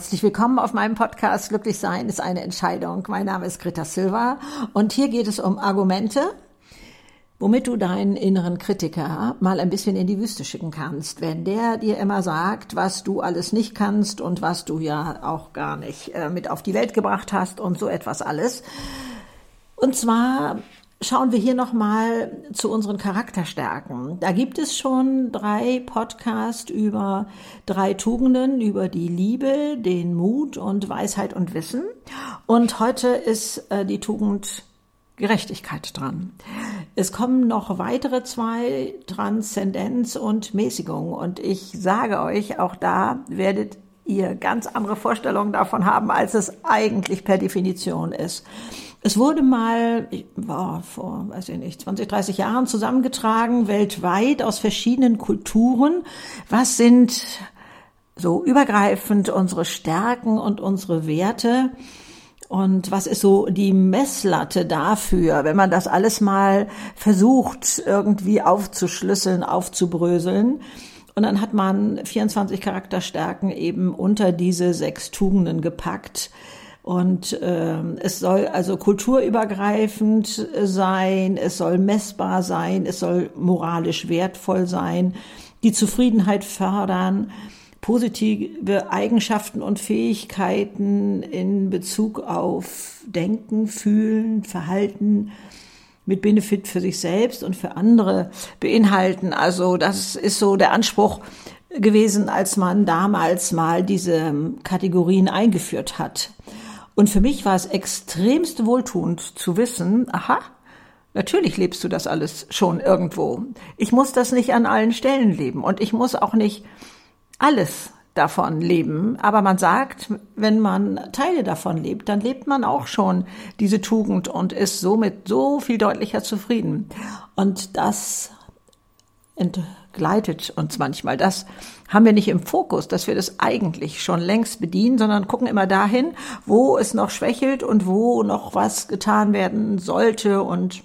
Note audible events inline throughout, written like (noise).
Herzlich willkommen auf meinem Podcast Glücklich sein ist eine Entscheidung. Mein Name ist Greta Silva und hier geht es um Argumente, womit du deinen inneren Kritiker mal ein bisschen in die Wüste schicken kannst. Wenn der dir immer sagt, was du alles nicht kannst und was du ja auch gar nicht äh, mit auf die Welt gebracht hast und so etwas alles. Und zwar schauen wir hier nochmal zu unseren Charakterstärken. Da gibt es schon drei Podcasts über drei Tugenden, über die Liebe, den Mut und Weisheit und Wissen. Und heute ist äh, die Tugend Gerechtigkeit dran. Es kommen noch weitere zwei, Transzendenz und Mäßigung. Und ich sage euch, auch da werdet ihr ganz andere Vorstellungen davon haben, als es eigentlich per Definition ist. Es wurde mal, war vor, weiß ich nicht, 20, 30 Jahren zusammengetragen, weltweit aus verschiedenen Kulturen. Was sind so übergreifend unsere Stärken und unsere Werte? Und was ist so die Messlatte dafür, wenn man das alles mal versucht, irgendwie aufzuschlüsseln, aufzubröseln? Und dann hat man 24 Charakterstärken eben unter diese sechs Tugenden gepackt und äh, es soll also kulturübergreifend sein, es soll messbar sein, es soll moralisch wertvoll sein, die Zufriedenheit fördern, positive Eigenschaften und Fähigkeiten in Bezug auf Denken, Fühlen, Verhalten mit Benefit für sich selbst und für andere beinhalten. Also das ist so der Anspruch gewesen, als man damals mal diese Kategorien eingeführt hat. Und für mich war es extremst wohltuend zu wissen, aha, natürlich lebst du das alles schon irgendwo. Ich muss das nicht an allen Stellen leben und ich muss auch nicht alles davon leben. Aber man sagt, wenn man Teile davon lebt, dann lebt man auch schon diese Tugend und ist somit so viel deutlicher zufrieden. Und das entgleitet uns manchmal. Das haben wir nicht im Fokus, dass wir das eigentlich schon längst bedienen, sondern gucken immer dahin, wo es noch schwächelt und wo noch was getan werden sollte und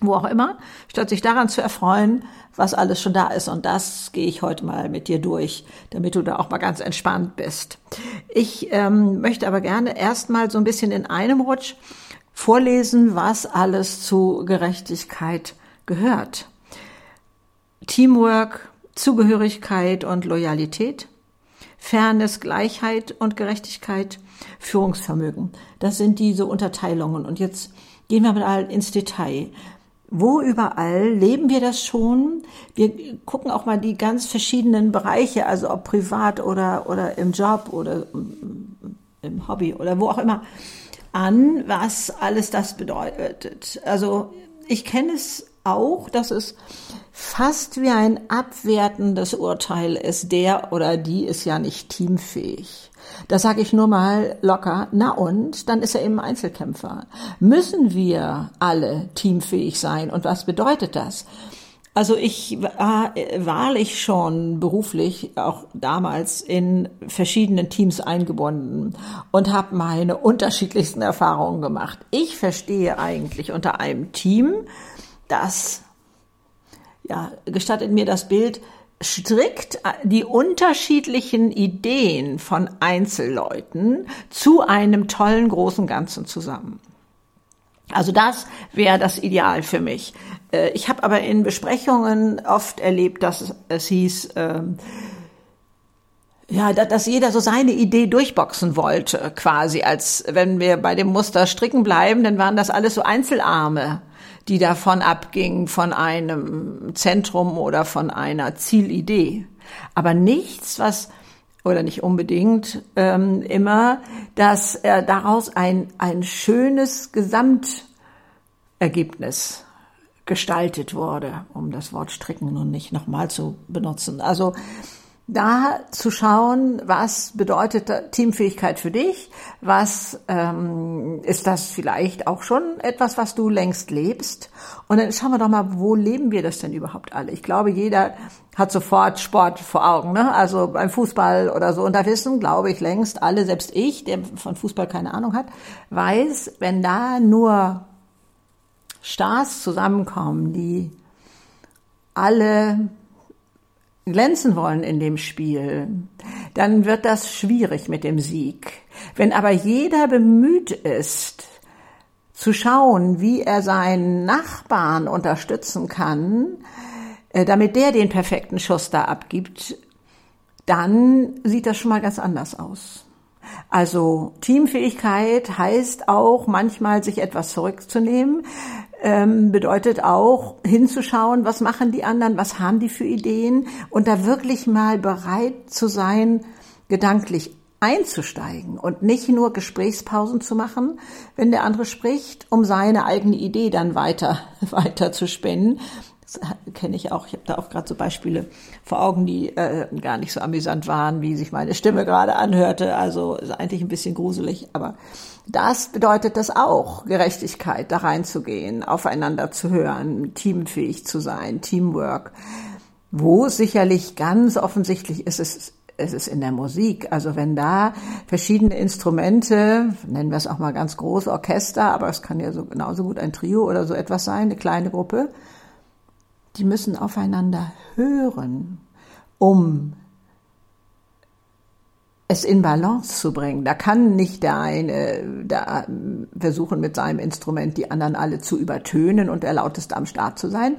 wo auch immer, statt sich daran zu erfreuen, was alles schon da ist. Und das gehe ich heute mal mit dir durch, damit du da auch mal ganz entspannt bist. Ich ähm, möchte aber gerne erstmal so ein bisschen in einem Rutsch vorlesen, was alles zu Gerechtigkeit gehört. Teamwork, Zugehörigkeit und Loyalität, Fairness, Gleichheit und Gerechtigkeit, Führungsvermögen. Das sind diese Unterteilungen. Und jetzt gehen wir mal ins Detail. Wo überall leben wir das schon? Wir gucken auch mal die ganz verschiedenen Bereiche, also ob privat oder, oder im Job oder im Hobby oder wo auch immer an, was alles das bedeutet. Also ich kenne es auch, dass es fast wie ein abwertendes Urteil ist, der oder die ist ja nicht teamfähig. Da sage ich nur mal locker, na und, dann ist er eben Einzelkämpfer. Müssen wir alle teamfähig sein und was bedeutet das? Also ich war wahrlich schon beruflich auch damals in verschiedenen Teams eingebunden und habe meine unterschiedlichsten Erfahrungen gemacht. Ich verstehe eigentlich unter einem Team, das ja, gestattet mir das Bild, strikt die unterschiedlichen Ideen von Einzelleuten zu einem tollen großen Ganzen zusammen. Also das wäre das Ideal für mich. Äh, ich habe aber in Besprechungen oft erlebt, dass es hieß, ähm, ja, dass jeder so seine Idee durchboxen wollte, quasi, als wenn wir bei dem Muster stricken bleiben, dann waren das alles so Einzelarme die davon abging, von einem Zentrum oder von einer Zielidee. Aber nichts, was oder nicht unbedingt ähm, immer, dass äh, daraus ein, ein schönes Gesamtergebnis gestaltet wurde, um das Wort stricken nun nicht nochmal zu benutzen. Also da zu schauen, was bedeutet Teamfähigkeit für dich, was ähm, ist das vielleicht auch schon etwas, was du längst lebst. Und dann schauen wir doch mal, wo leben wir das denn überhaupt alle? Ich glaube, jeder hat sofort Sport vor Augen, ne? also beim Fußball oder so. Und da wissen, glaube ich, längst alle, selbst ich, der von Fußball keine Ahnung hat, weiß, wenn da nur Stars zusammenkommen, die alle glänzen wollen in dem Spiel, dann wird das schwierig mit dem Sieg. Wenn aber jeder bemüht ist, zu schauen, wie er seinen Nachbarn unterstützen kann, äh, damit der den perfekten Schuss da abgibt, dann sieht das schon mal ganz anders aus. Also Teamfähigkeit heißt auch manchmal sich etwas zurückzunehmen, ähm, bedeutet auch hinzuschauen, was machen die anderen, was haben die für Ideen und da wirklich mal bereit zu sein, gedanklich einzusteigen und nicht nur Gesprächspausen zu machen, wenn der andere spricht, um seine eigene Idee dann weiter, (laughs) weiter zu spinnen, kenne ich auch. Ich habe da auch gerade so Beispiele vor Augen, die äh, gar nicht so amüsant waren, wie sich meine Stimme gerade anhörte. Also ist eigentlich ein bisschen gruselig, aber das bedeutet das auch, Gerechtigkeit, da reinzugehen, aufeinander zu hören, teamfähig zu sein, Teamwork. Wo sicherlich ganz offensichtlich ist es, es ist in der Musik. Also wenn da verschiedene Instrumente, nennen wir es auch mal ganz groß Orchester, aber es kann ja so genauso gut ein Trio oder so etwas sein, eine kleine Gruppe, die müssen aufeinander hören, um es in Balance zu bringen. Da kann nicht der eine da versuchen, mit seinem Instrument die anderen alle zu übertönen und der lauteste am Start zu sein.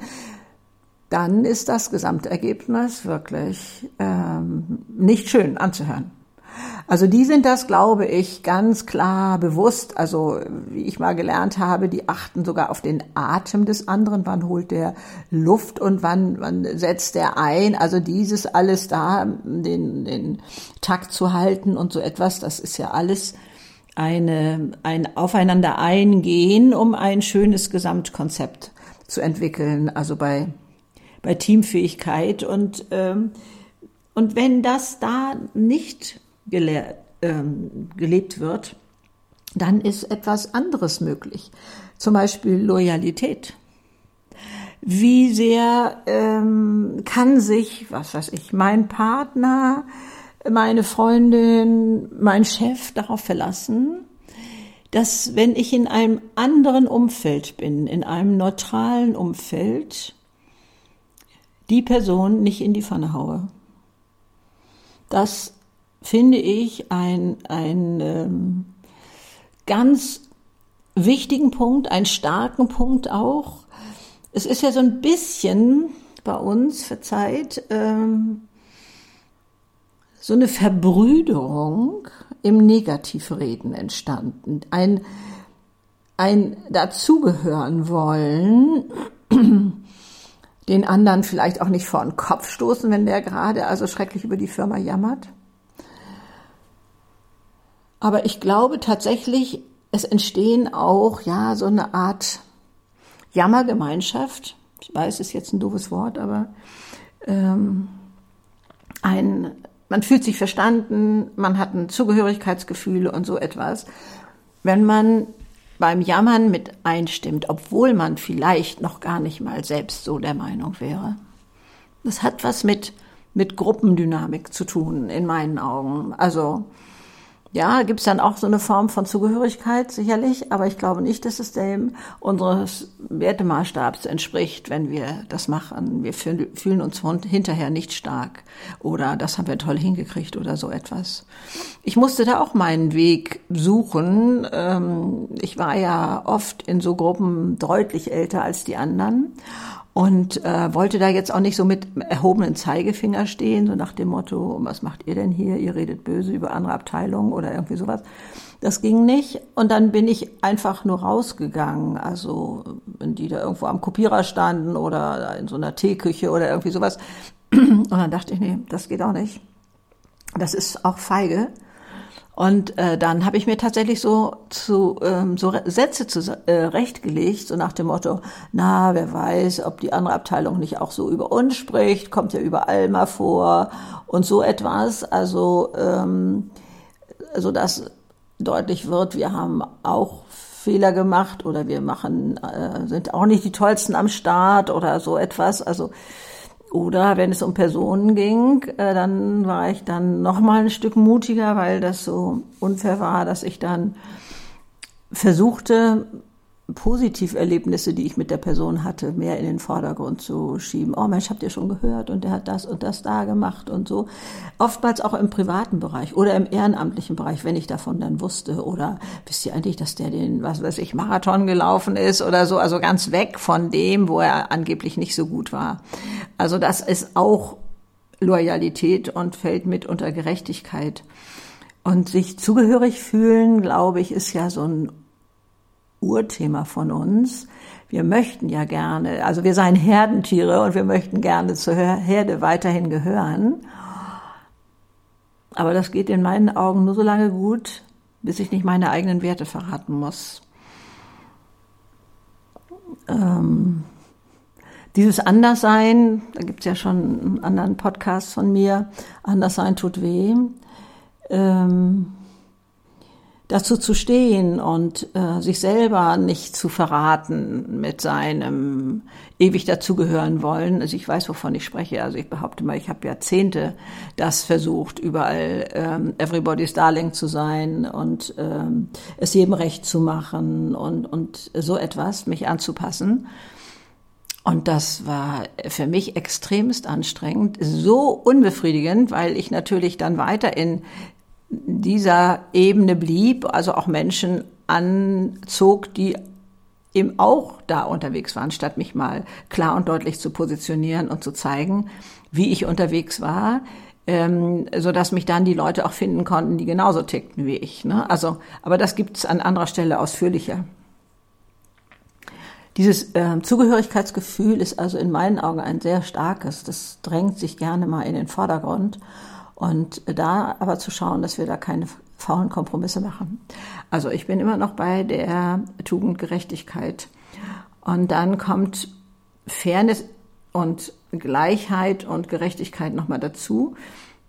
Dann ist das Gesamtergebnis wirklich ähm, nicht schön anzuhören. Also die sind das, glaube ich, ganz klar bewusst. Also wie ich mal gelernt habe, die achten sogar auf den Atem des anderen. Wann holt der Luft und wann, wann setzt der ein? Also dieses alles da, den, den Takt zu halten und so etwas, das ist ja alles eine, ein Aufeinander eingehen, um ein schönes Gesamtkonzept zu entwickeln. Also bei, bei Teamfähigkeit und, ähm, und wenn das da nicht gele ähm, gelebt wird, dann ist etwas anderes möglich. Zum Beispiel Loyalität. Wie sehr ähm, kann sich, was weiß ich, mein Partner, meine Freundin, mein Chef darauf verlassen, dass wenn ich in einem anderen Umfeld bin, in einem neutralen Umfeld, die Person nicht in die Pfanne haue. Das finde ich, ein, ein ähm, ganz wichtigen Punkt, einen starken Punkt auch. Es ist ja so ein bisschen bei uns, verzeiht, ähm, so eine Verbrüderung im Negativreden entstanden. Ein, ein dazugehören wollen, den anderen vielleicht auch nicht vor den Kopf stoßen, wenn der gerade also schrecklich über die Firma jammert. Aber ich glaube tatsächlich, es entstehen auch, ja, so eine Art Jammergemeinschaft. Ich weiß, es ist jetzt ein doofes Wort, aber ähm, ein, man fühlt sich verstanden, man hat ein Zugehörigkeitsgefühl und so etwas. Wenn man beim Jammern mit einstimmt, obwohl man vielleicht noch gar nicht mal selbst so der Meinung wäre. Das hat was mit, mit Gruppendynamik zu tun, in meinen Augen. Also, ja, gibt es dann auch so eine Form von Zugehörigkeit, sicherlich, aber ich glaube nicht, dass es dem unseres Wertemaßstabs entspricht, wenn wir das machen. Wir fühlen uns hinterher nicht stark oder das haben wir toll hingekriegt oder so etwas. Ich musste da auch meinen Weg suchen. Ähm, ich war ja oft in so Gruppen deutlich älter als die anderen und äh, wollte da jetzt auch nicht so mit erhobenen Zeigefinger stehen, so nach dem Motto, was macht ihr denn hier? Ihr redet böse über andere Abteilungen oder irgendwie sowas. Das ging nicht. Und dann bin ich einfach nur rausgegangen. Also, wenn die da irgendwo am Kopierer standen oder in so einer Teeküche oder irgendwie sowas. (clears throat) Und dann dachte ich, nee, das geht auch nicht. Das ist auch feige. Und äh, dann habe ich mir tatsächlich so zu ähm, so Sätze zurechtgelegt, äh, so nach dem Motto: Na, wer weiß, ob die andere Abteilung nicht auch so über uns spricht, kommt ja überall mal vor und so etwas. Also ähm, so dass deutlich wird, wir haben auch Fehler gemacht oder wir machen äh, sind auch nicht die tollsten am Start oder so etwas. Also oder wenn es um Personen ging, äh, dann war ich dann noch mal ein Stück mutiger, weil das so unfair war, dass ich dann versuchte, Positiverlebnisse, die ich mit der Person hatte, mehr in den Vordergrund zu schieben. Oh Mensch, habt ihr schon gehört und der hat das und das da gemacht und so. Oftmals auch im privaten Bereich oder im ehrenamtlichen Bereich, wenn ich davon dann wusste. Oder wisst ihr eigentlich, dass der den, was weiß ich, Marathon gelaufen ist oder so. Also ganz weg von dem, wo er angeblich nicht so gut war. Also das ist auch Loyalität und fällt mit unter Gerechtigkeit. Und sich zugehörig fühlen, glaube ich, ist ja so ein Urthema von uns. Wir möchten ja gerne, also wir seien Herdentiere und wir möchten gerne zur Herde weiterhin gehören. Aber das geht in meinen Augen nur so lange gut, bis ich nicht meine eigenen Werte verraten muss. Ähm, dieses Anderssein, da gibt es ja schon einen anderen Podcast von mir, Anderssein tut weh. Ähm, dazu zu stehen und äh, sich selber nicht zu verraten mit seinem ewig dazugehören wollen. Also ich weiß, wovon ich spreche. Also ich behaupte mal, ich habe Jahrzehnte das versucht, überall ähm, Everybody's Darling zu sein und ähm, es jedem recht zu machen und, und so etwas, mich anzupassen. Und das war für mich extremst anstrengend, so unbefriedigend, weil ich natürlich dann weiter in dieser Ebene blieb, also auch Menschen anzog, die eben auch da unterwegs waren, statt mich mal klar und deutlich zu positionieren und zu zeigen, wie ich unterwegs war, ähm, so dass mich dann die Leute auch finden konnten, die genauso tickten wie ich. Ne? Also, aber das gibt's an anderer Stelle ausführlicher. Dieses äh, Zugehörigkeitsgefühl ist also in meinen Augen ein sehr starkes. Das drängt sich gerne mal in den Vordergrund. Und da aber zu schauen, dass wir da keine faulen Kompromisse machen. Also ich bin immer noch bei der Tugendgerechtigkeit. Und dann kommt Fairness und Gleichheit und Gerechtigkeit nochmal dazu.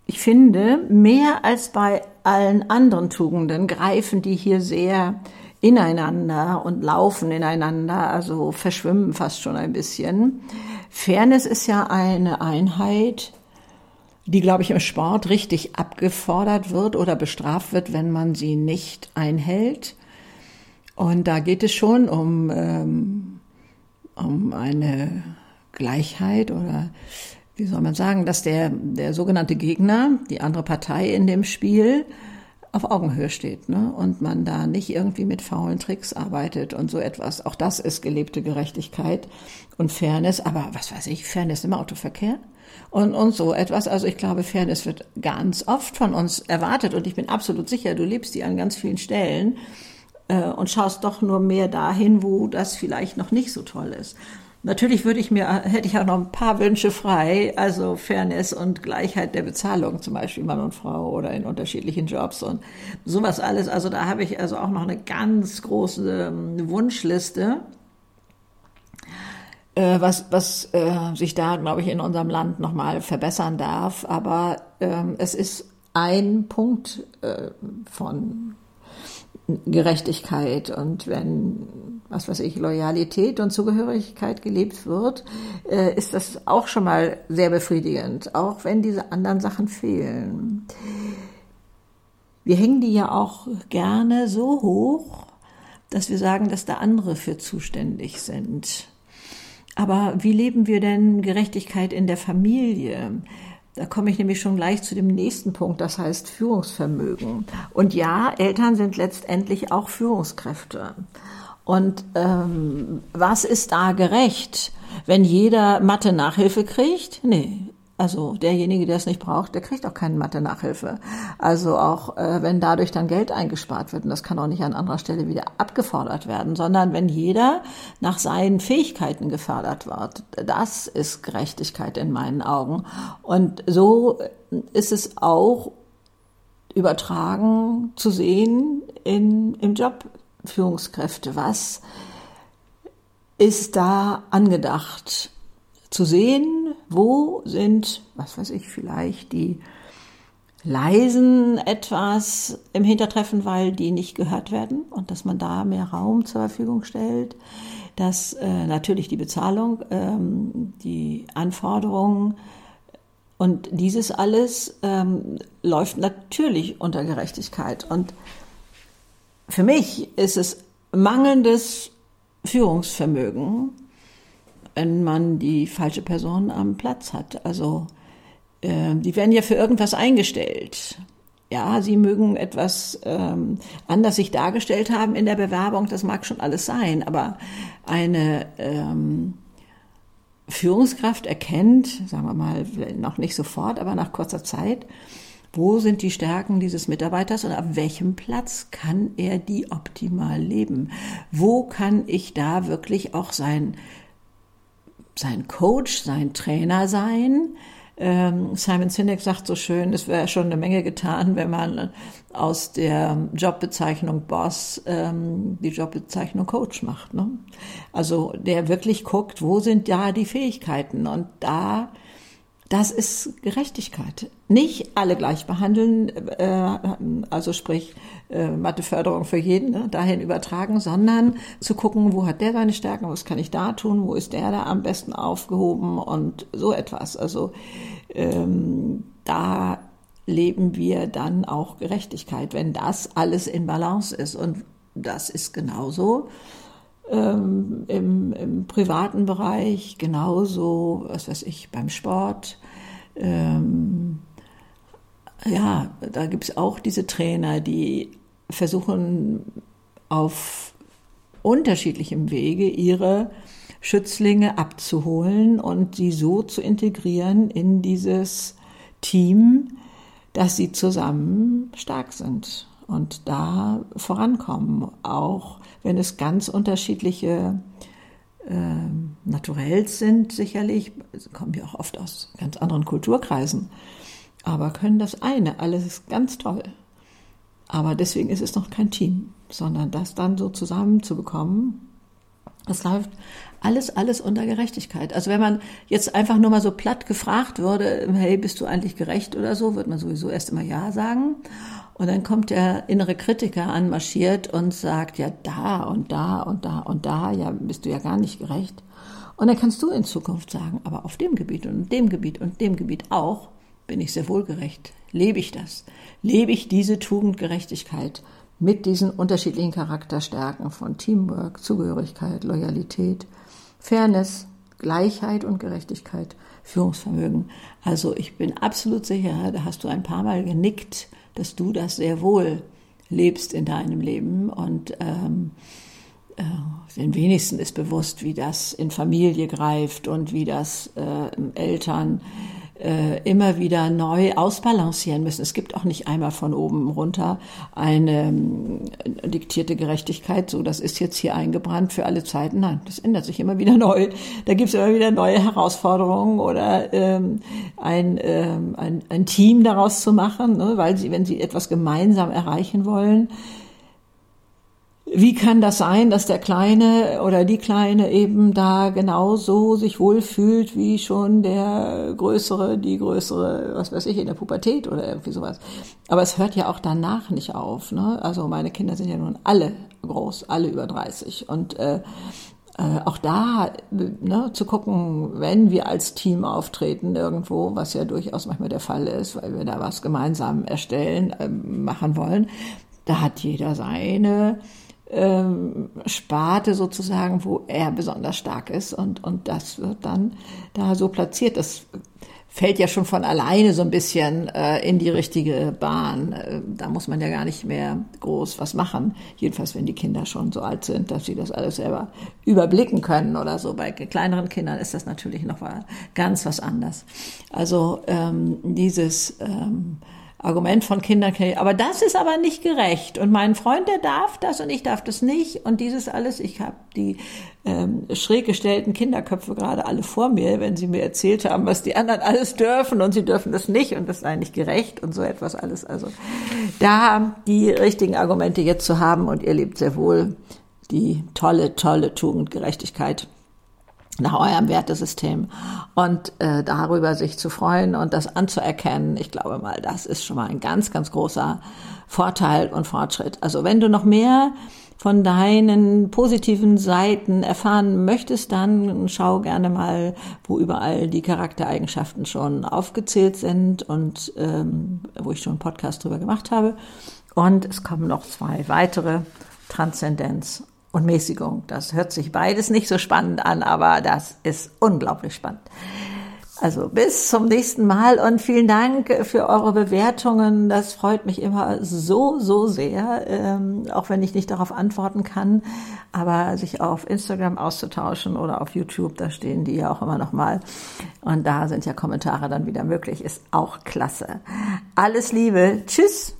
Ich finde, mehr als bei allen anderen Tugenden greifen die hier sehr ineinander und laufen ineinander, also verschwimmen fast schon ein bisschen. Fairness ist ja eine Einheit, die, glaube ich, im Sport richtig abgefordert wird oder bestraft wird, wenn man sie nicht einhält. Und da geht es schon um, ähm, um eine Gleichheit oder wie soll man sagen, dass der, der sogenannte Gegner, die andere Partei in dem Spiel, auf Augenhöhe steht ne? und man da nicht irgendwie mit faulen Tricks arbeitet und so etwas. Auch das ist gelebte Gerechtigkeit und Fairness. Aber was weiß ich, Fairness im Autoverkehr? Und, und so etwas. Also ich glaube, Fairness wird ganz oft von uns erwartet und ich bin absolut sicher, du lebst die an ganz vielen Stellen äh, und schaust doch nur mehr dahin, wo das vielleicht noch nicht so toll ist. Natürlich würde ich mir, hätte ich auch noch ein paar Wünsche frei, also Fairness und Gleichheit der Bezahlung, zum Beispiel Mann und Frau oder in unterschiedlichen Jobs und sowas alles. Also da habe ich also auch noch eine ganz große ähm, Wunschliste äh, was, was äh, sich da, glaube ich, in unserem Land nochmal verbessern darf. Aber ähm, es ist ein Punkt äh, von Gerechtigkeit und wenn, was weiß ich, Loyalität und Zugehörigkeit gelebt wird, äh, ist das auch schon mal sehr befriedigend, auch wenn diese anderen Sachen fehlen. Wir hängen die ja auch gerne so hoch, dass wir sagen, dass da andere für zuständig sind. Aber wie leben wir denn Gerechtigkeit in der Familie? Da komme ich nämlich schon gleich zu dem nächsten Punkt, das heißt Führungsvermögen. Und ja, Eltern sind letztendlich auch Führungskräfte. Und ähm, was ist da gerecht? Wenn jeder Mathe Nachhilfe kriegt? Nee, also derjenige, der es nicht braucht, der kriegt auch keine Mathe-Nachhilfe. Also auch äh, wenn dadurch dann Geld eingespart wird, und das kann auch nicht an anderer Stelle wieder abgefordert werden, sondern wenn jeder nach seinen Fähigkeiten gefördert wird. Das ist Gerechtigkeit in meinen Augen. Und so ist es auch übertragen zu sehen in, im Job Führungskräfte. Was ist da angedacht? Zu sehen, wo sind, was weiß ich, vielleicht die leisen etwas im Hintertreffen, weil die nicht gehört werden und dass man da mehr Raum zur Verfügung stellt, dass äh, natürlich die Bezahlung, ähm, die Anforderungen und dieses alles ähm, läuft natürlich unter Gerechtigkeit. Und für mich ist es mangelndes Führungsvermögen, wenn man die falsche Person am Platz hat. Also äh, die werden ja für irgendwas eingestellt. Ja, sie mögen etwas ähm, anders sich dargestellt haben in der Bewerbung, das mag schon alles sein, aber eine ähm, Führungskraft erkennt, sagen wir mal, noch nicht sofort, aber nach kurzer Zeit, wo sind die Stärken dieses Mitarbeiters und ab welchem Platz kann er die optimal leben? Wo kann ich da wirklich auch sein, sein Coach, sein Trainer sein? Ähm, Simon Sinek sagt so schön, es wäre schon eine Menge getan, wenn man aus der Jobbezeichnung Boss ähm, die Jobbezeichnung Coach macht. Ne? Also der wirklich guckt, wo sind da die Fähigkeiten und da das ist Gerechtigkeit. Nicht alle gleich behandeln, äh, also sprich äh, Matheförderung für jeden, ne, dahin übertragen, sondern zu gucken, wo hat der seine Stärken, was kann ich da tun, wo ist der da am besten aufgehoben und so etwas. Also ähm, da leben wir dann auch Gerechtigkeit, wenn das alles in Balance ist. Und das ist genauso ähm, im, im, privaten Bereich, genauso, was weiß ich, beim Sport. Ähm, ja, da gibt es auch diese Trainer, die versuchen auf unterschiedlichem Wege ihre Schützlinge abzuholen und sie so zu integrieren in dieses Team, dass sie zusammen stark sind und da vorankommen, auch wenn es ganz unterschiedliche äh, Naturells sind, sicherlich, kommen ja auch oft aus ganz anderen Kulturkreisen, aber können das eine, alles ist ganz toll. Aber deswegen ist es noch kein Team, sondern das dann so zusammenzubekommen, das läuft alles, alles unter Gerechtigkeit. Also wenn man jetzt einfach nur mal so platt gefragt würde, hey, bist du eigentlich gerecht oder so, wird man sowieso erst immer Ja sagen. Und dann kommt der innere Kritiker anmarschiert und sagt, ja, da und da und da und da, ja, bist du ja gar nicht gerecht. Und dann kannst du in Zukunft sagen, aber auf dem Gebiet und dem Gebiet und dem Gebiet auch bin ich sehr wohl gerecht. Lebe ich das? Lebe ich diese Tugendgerechtigkeit mit diesen unterschiedlichen Charakterstärken von Teamwork, Zugehörigkeit, Loyalität, Fairness, Gleichheit und Gerechtigkeit, Führungsvermögen. Also ich bin absolut sicher, da hast du ein paar Mal genickt, dass du das sehr wohl lebst in deinem Leben. Und ähm, äh, den wenigsten ist bewusst, wie das in Familie greift und wie das äh, Eltern äh, immer wieder neu ausbalancieren müssen. Es gibt auch nicht einmal von oben runter eine äh, diktierte Gerechtigkeit, so das ist jetzt hier eingebrannt für alle Zeiten. Nein, das ändert sich immer wieder (laughs) neu. Da gibt es immer wieder neue Herausforderungen oder ähm, ein, ähm, ein, ein Team daraus zu machen, ne, weil sie, wenn sie etwas gemeinsam erreichen wollen, wie kann das sein, dass der Kleine oder die Kleine eben da genauso sich wohlfühlt wie schon der Größere, die Größere, was weiß ich, in der Pubertät oder irgendwie sowas. Aber es hört ja auch danach nicht auf. Ne? Also meine Kinder sind ja nun alle groß, alle über 30. Und äh, äh, auch da ne, zu gucken, wenn wir als Team auftreten irgendwo, was ja durchaus manchmal der Fall ist, weil wir da was gemeinsam erstellen, äh, machen wollen, da hat jeder seine ähm, Sparte sozusagen, wo er besonders stark ist und, und das wird dann da so platziert. Das fällt ja schon von alleine so ein bisschen äh, in die richtige Bahn. Äh, da muss man ja gar nicht mehr groß was machen. Jedenfalls, wenn die Kinder schon so alt sind, dass sie das alles selber überblicken können oder so. Bei kleineren Kindern ist das natürlich noch mal ganz was anders. Also ähm, dieses ähm, Argument von Kindern, aber das ist aber nicht gerecht. Und mein Freund, der darf das und ich darf das nicht. Und dieses alles, ich habe die ähm, schräg gestellten Kinderköpfe gerade alle vor mir, wenn sie mir erzählt haben, was die anderen alles dürfen und sie dürfen das nicht. Und das sei nicht gerecht und so etwas alles. Also da die richtigen Argumente jetzt zu haben. Und ihr lebt sehr wohl die tolle, tolle Tugend Gerechtigkeit nach eurem Wertesystem und äh, darüber sich zu freuen und das anzuerkennen, ich glaube mal, das ist schon mal ein ganz, ganz großer Vorteil und Fortschritt. Also wenn du noch mehr von deinen positiven Seiten erfahren möchtest, dann schau gerne mal, wo überall die Charaktereigenschaften schon aufgezählt sind und ähm, wo ich schon einen Podcast drüber gemacht habe. Und es kommen noch zwei weitere Transzendenz und Mäßigung. Das hört sich beides nicht so spannend an, aber das ist unglaublich spannend. Also bis zum nächsten Mal und vielen Dank für eure Bewertungen. Das freut mich immer so, so sehr, ähm, auch wenn ich nicht darauf antworten kann. Aber sich auf Instagram auszutauschen oder auf YouTube, da stehen die ja auch immer noch mal. Und da sind ja Kommentare dann wieder möglich, ist auch klasse. Alles Liebe. Tschüss.